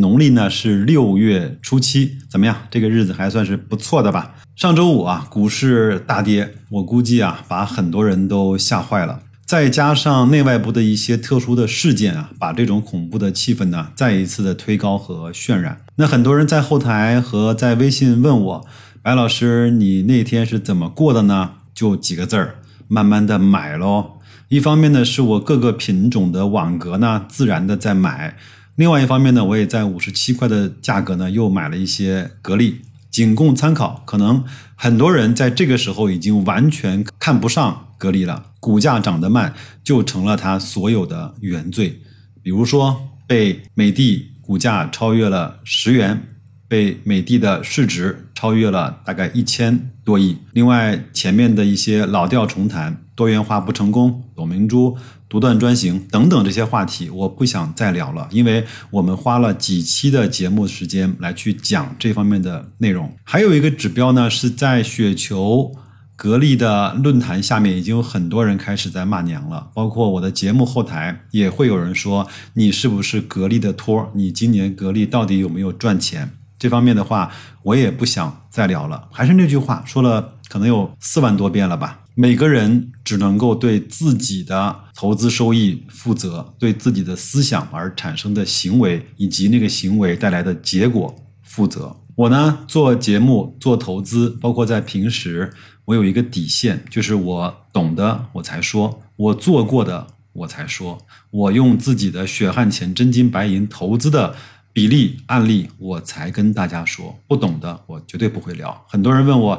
农历呢是六月初七，怎么样？这个日子还算是不错的吧？上周五啊，股市大跌，我估计啊，把很多人都吓坏了。再加上内外部的一些特殊的事件啊，把这种恐怖的气氛呢，再一次的推高和渲染。那很多人在后台和在微信问我，白老师，你那天是怎么过的呢？就几个字儿，慢慢的买喽。一方面呢，是我各个品种的网格呢，自然的在买；另外一方面呢，我也在五十七块的价格呢，又买了一些格力。仅供参考，可能很多人在这个时候已经完全看不上格力了，股价涨得慢就成了它所有的原罪。比如说，被美的股价超越了十元，被美的的市值超越了大概一千多亿。另外，前面的一些老调重弹，多元化不成功，董明珠。独断专行等等这些话题，我不想再聊了，因为我们花了几期的节目时间来去讲这方面的内容。还有一个指标呢，是在雪球格力的论坛下面，已经有很多人开始在骂娘了，包括我的节目后台也会有人说你是不是格力的托？你今年格力到底有没有赚钱？这方面的话，我也不想再聊了。还是那句话，说了可能有四万多遍了吧。每个人只能够对自己的投资收益负责，对自己的思想而产生的行为以及那个行为带来的结果负责。我呢，做节目、做投资，包括在平时，我有一个底线，就是我懂的我才说，我做过的我才说，我用自己的血汗钱、真金白银投资的比例案例，我才跟大家说。不懂的，我绝对不会聊。很多人问我。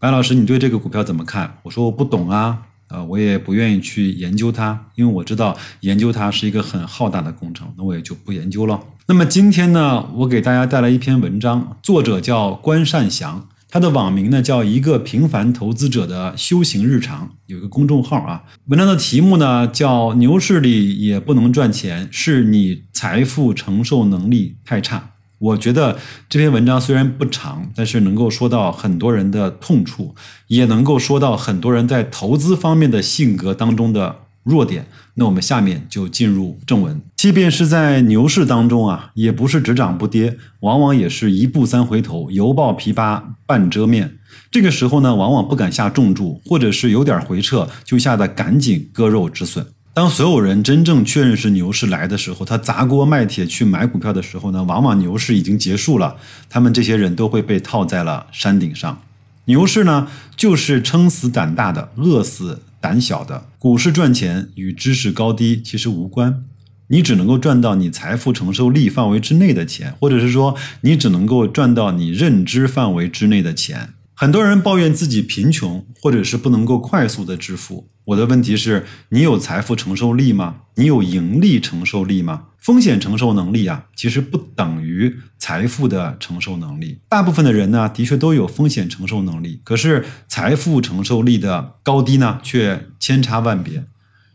白老师，你对这个股票怎么看？我说我不懂啊，呃，我也不愿意去研究它，因为我知道研究它是一个很浩大的工程，那我也就不研究了。那么今天呢，我给大家带来一篇文章，作者叫关善祥，他的网名呢叫一个平凡投资者的修行日常，有一个公众号啊。文章的题目呢叫牛市里也不能赚钱，是你财富承受能力太差。我觉得这篇文章虽然不长，但是能够说到很多人的痛处，也能够说到很多人在投资方面的性格当中的弱点。那我们下面就进入正文。即便是在牛市当中啊，也不是只涨不跌，往往也是一步三回头，犹抱琵琶半遮面。这个时候呢，往往不敢下重注，或者是有点回撤，就吓得赶紧割肉止损。当所有人真正确认是牛市来的时候，他砸锅卖铁去买股票的时候呢，往往牛市已经结束了。他们这些人都会被套在了山顶上。牛市呢，就是撑死胆大的，饿死胆小的。股市赚钱与知识高低其实无关，你只能够赚到你财富承受力范围之内的钱，或者是说，你只能够赚到你认知范围之内的钱。很多人抱怨自己贫穷，或者是不能够快速的致富。我的问题是：你有财富承受力吗？你有盈利承受力吗？风险承受能力啊，其实不等于财富的承受能力。大部分的人呢，的确都有风险承受能力，可是财富承受力的高低呢，却千差万别。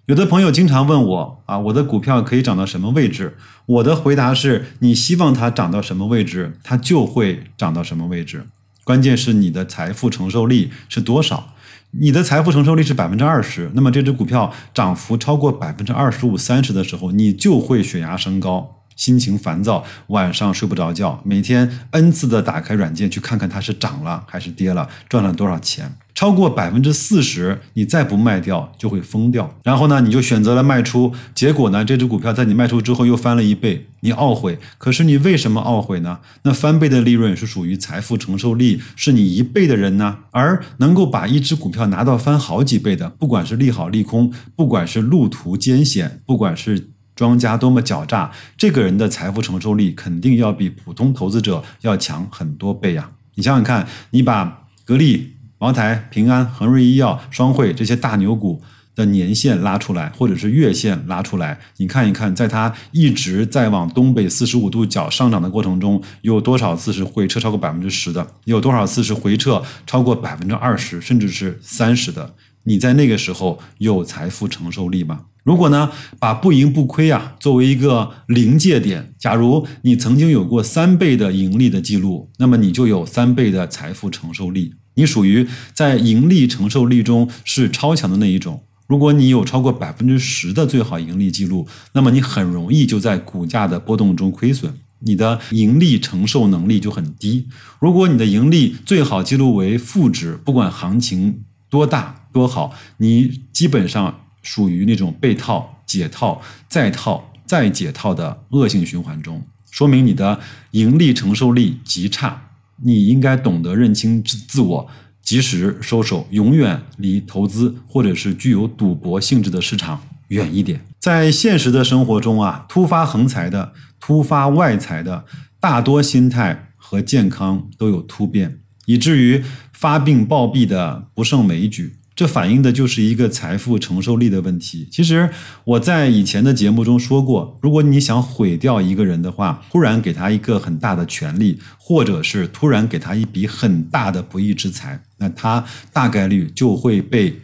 有的朋友经常问我啊，我的股票可以涨到什么位置？我的回答是：你希望它涨到什么位置，它就会涨到什么位置。关键是你的财富承受力是多少？你的财富承受力是百分之二十，那么这只股票涨幅超过百分之二十五、三十的时候，你就会血压升高。心情烦躁，晚上睡不着觉，每天 n 次的打开软件去看看它是涨了还是跌了，赚了多少钱。超过百分之四十，你再不卖掉就会疯掉。然后呢，你就选择了卖出，结果呢，这只股票在你卖出之后又翻了一倍，你懊悔。可是你为什么懊悔呢？那翻倍的利润是属于财富承受力是你一倍的人呢，而能够把一只股票拿到翻好几倍的，不管是利好利空，不管是路途艰险，不管是。庄家多么狡诈，这个人的财富承受力肯定要比普通投资者要强很多倍呀！你想想看，你把格力、茅台、平安、恒瑞医药、双汇这些大牛股的年线拉出来，或者是月线拉出来，你看一看，在它一直在往东北四十五度角上涨的过程中，有多少次是回撤超过百分之十的？有多少次是回撤超过百分之二十，甚至是三十的？你在那个时候有财富承受力吗？如果呢，把不盈不亏啊作为一个临界点，假如你曾经有过三倍的盈利的记录，那么你就有三倍的财富承受力。你属于在盈利承受力中是超强的那一种。如果你有超过百分之十的最好盈利记录，那么你很容易就在股价的波动中亏损，你的盈利承受能力就很低。如果你的盈利最好记录为负值，不管行情多大多好，你基本上。属于那种被套、解套、再套、再解套的恶性循环中，说明你的盈利承受力极差。你应该懂得认清自自我，及时收手，永远离投资或者是具有赌博性质的市场远一点。在现实的生活中啊，突发横财的、突发外财的，大多心态和健康都有突变，以至于发病暴毙的不胜枚举。这反映的就是一个财富承受力的问题。其实我在以前的节目中说过，如果你想毁掉一个人的话，突然给他一个很大的权利，或者是突然给他一笔很大的不义之财，那他大概率就会被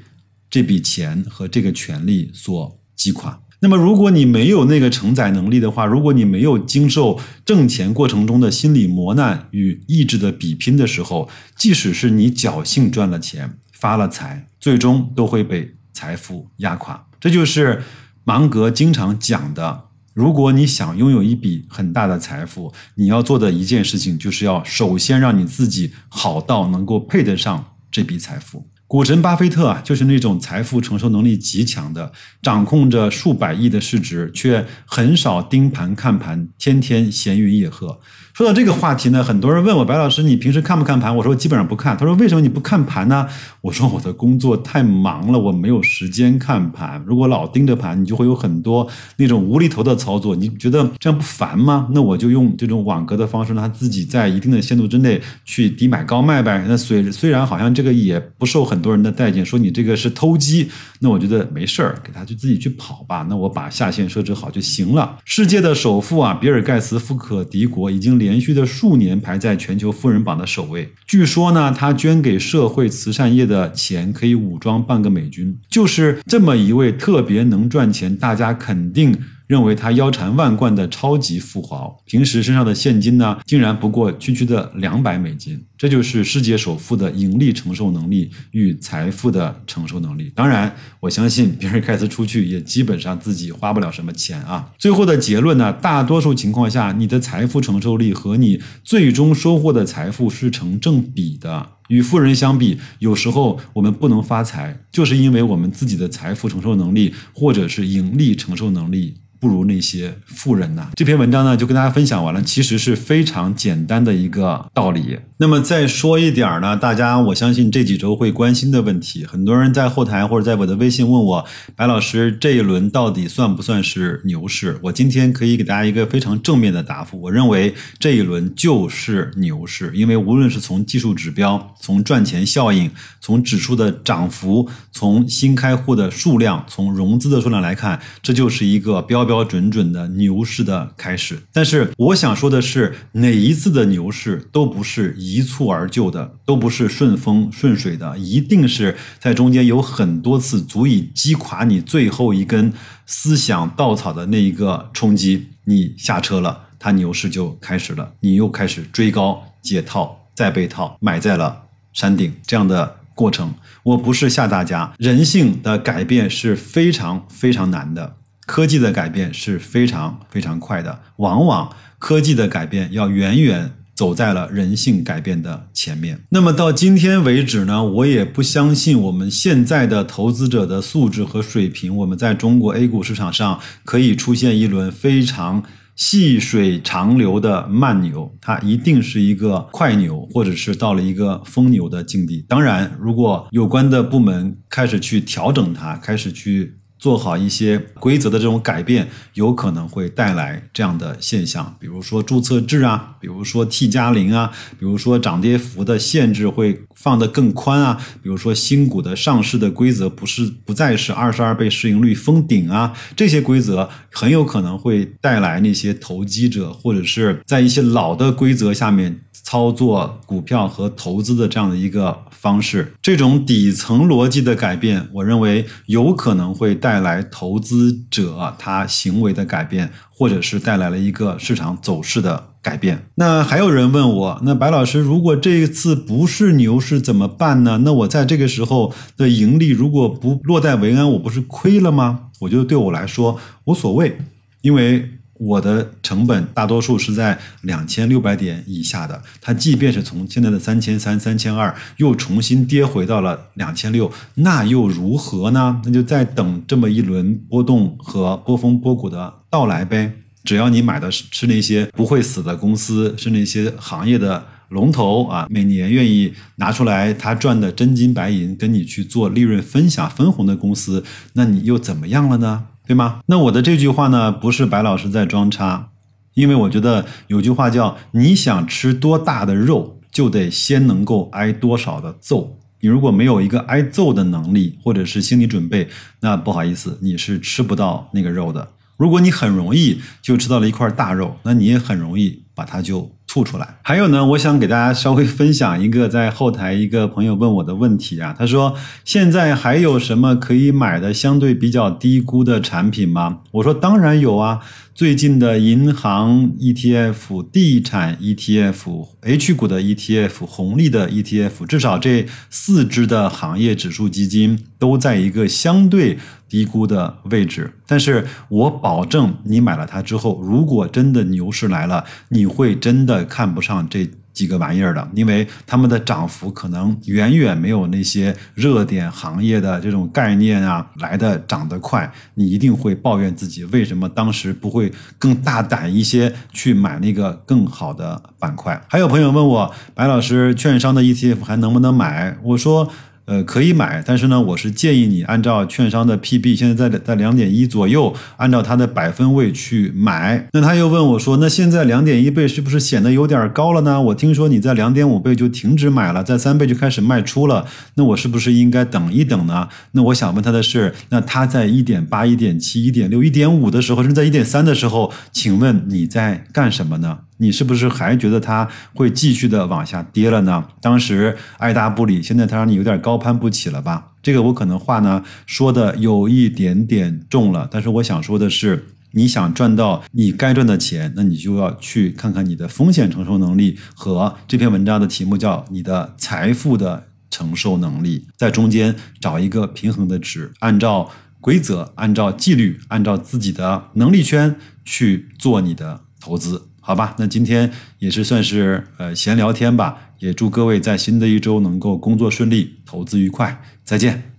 这笔钱和这个权利所击垮。那么，如果你没有那个承载能力的话，如果你没有经受挣钱过程中的心理磨难与意志的比拼的时候，即使是你侥幸赚了钱。发了财，最终都会被财富压垮。这就是芒格经常讲的：如果你想拥有一笔很大的财富，你要做的一件事情，就是要首先让你自己好到能够配得上这笔财富。股神巴菲特啊，就是那种财富承受能力极强的，掌控着数百亿的市值，却很少盯盘看盘，天天闲云野鹤。说到这个话题呢，很多人问我白老师，你平时看不看盘？我说我基本上不看。他说为什么你不看盘呢？我说我的工作太忙了，我没有时间看盘。如果老盯着盘，你就会有很多那种无厘头的操作。你觉得这样不烦吗？那我就用这种网格的方式，让他自己在一定的限度之内去低买高卖呗。那虽虽然好像这个也不受很很多人的待见，说你这个是偷鸡，那我觉得没事儿，给他就自己去跑吧。那我把下限设置好就行了。世界的首富啊，比尔盖茨富可敌国，已经。连续的数年排在全球富人榜的首位。据说呢，他捐给社会慈善业的钱可以武装半个美军。就是这么一位特别能赚钱，大家肯定。认为他腰缠万贯的超级富豪，平时身上的现金呢，竟然不过区区的两百美金。这就是世界首富的盈利承受能力与财富的承受能力。当然，我相信比尔盖茨出去也基本上自己花不了什么钱啊。最后的结论呢，大多数情况下，你的财富承受力和你最终收获的财富是成正比的。与富人相比，有时候我们不能发财，就是因为我们自己的财富承受能力或者是盈利承受能力。不如那些富人呐。这篇文章呢，就跟大家分享完了，其实是非常简单的一个道理。那么再说一点呢，大家我相信这几周会关心的问题，很多人在后台或者在我的微信问我，白老师这一轮到底算不算是牛市？我今天可以给大家一个非常正面的答复，我认为这一轮就是牛市，因为无论是从技术指标、从赚钱效应、从指数的涨幅、从新开户的数量、从融资的数量来看，这就是一个标。标准准的牛市的开始，但是我想说的是，哪一次的牛市都不是一蹴而就的，都不是顺风顺水的，一定是在中间有很多次足以击垮你最后一根思想稻草的那一个冲击，你下车了，它牛市就开始了，你又开始追高解套再被套，买在了山顶，这样的过程，我不是吓大家，人性的改变是非常非常难的。科技的改变是非常非常快的，往往科技的改变要远远走在了人性改变的前面。那么到今天为止呢，我也不相信我们现在的投资者的素质和水平，我们在中国 A 股市场上可以出现一轮非常细水长流的慢牛，它一定是一个快牛，或者是到了一个疯牛的境地。当然，如果有关的部门开始去调整它，开始去。做好一些规则的这种改变，有可能会带来这样的现象，比如说注册制啊，比如说 T 加零啊，比如说涨跌幅的限制会放得更宽啊，比如说新股的上市的规则不是不再是二十二倍市盈率封顶啊，这些规则很有可能会带来那些投机者或者是在一些老的规则下面。操作股票和投资的这样的一个方式，这种底层逻辑的改变，我认为有可能会带来投资者他行为的改变，或者是带来了一个市场走势的改变。那还有人问我，那白老师，如果这一次不是牛市怎么办呢？那我在这个时候的盈利如果不落袋为安，我不是亏了吗？我觉得对我来说无所谓，因为。我的成本大多数是在两千六百点以下的，它即便是从现在的三千三、三千二又重新跌回到了两千六，那又如何呢？那就再等这么一轮波动和波峰波谷的到来呗。只要你买的是是那些不会死的公司，是那些行业的龙头啊，每年愿意拿出来他赚的真金白银跟你去做利润分享分红的公司，那你又怎么样了呢？对吗？那我的这句话呢，不是白老师在装叉，因为我觉得有句话叫“你想吃多大的肉，就得先能够挨多少的揍”。你如果没有一个挨揍的能力或者是心理准备，那不好意思，你是吃不到那个肉的。如果你很容易就吃到了一块大肉，那你也很容易把它就。吐出来。还有呢，我想给大家稍微分享一个在后台一个朋友问我的问题啊，他说现在还有什么可以买的相对比较低估的产品吗？我说当然有啊，最近的银行 ETF、地产 ETF、H 股的 ETF、红利的 ETF，至少这四只的行业指数基金都在一个相对。低估的位置，但是我保证你买了它之后，如果真的牛市来了，你会真的看不上这几个玩意儿的，因为他们的涨幅可能远远没有那些热点行业的这种概念啊来的涨得快。你一定会抱怨自己为什么当时不会更大胆一些去买那个更好的板块。还有朋友问我，白老师，券商的 ETF 还能不能买？我说。呃，可以买，但是呢，我是建议你按照券商的 PB，现在在在两点一左右，按照它的百分位去买。那他又问我说，那现在两点一倍是不是显得有点高了呢？我听说你在两点五倍就停止买了，在三倍就开始卖出了，那我是不是应该等一等呢？那我想问他的是，那他在一点八、一点七、一点六、一点五的时候，甚至在一点三的时候，请问你在干什么呢？你是不是还觉得它会继续的往下跌了呢？当时爱答不理，现在它让你有点高攀不起了吧？这个我可能话呢说的有一点点重了，但是我想说的是，你想赚到你该赚的钱，那你就要去看看你的风险承受能力和这篇文章的题目叫你的财富的承受能力，在中间找一个平衡的值，按照规则，按照纪律，按照自己的能力圈去做你的投资。好吧，那今天也是算是呃闲聊天吧，也祝各位在新的一周能够工作顺利，投资愉快，再见。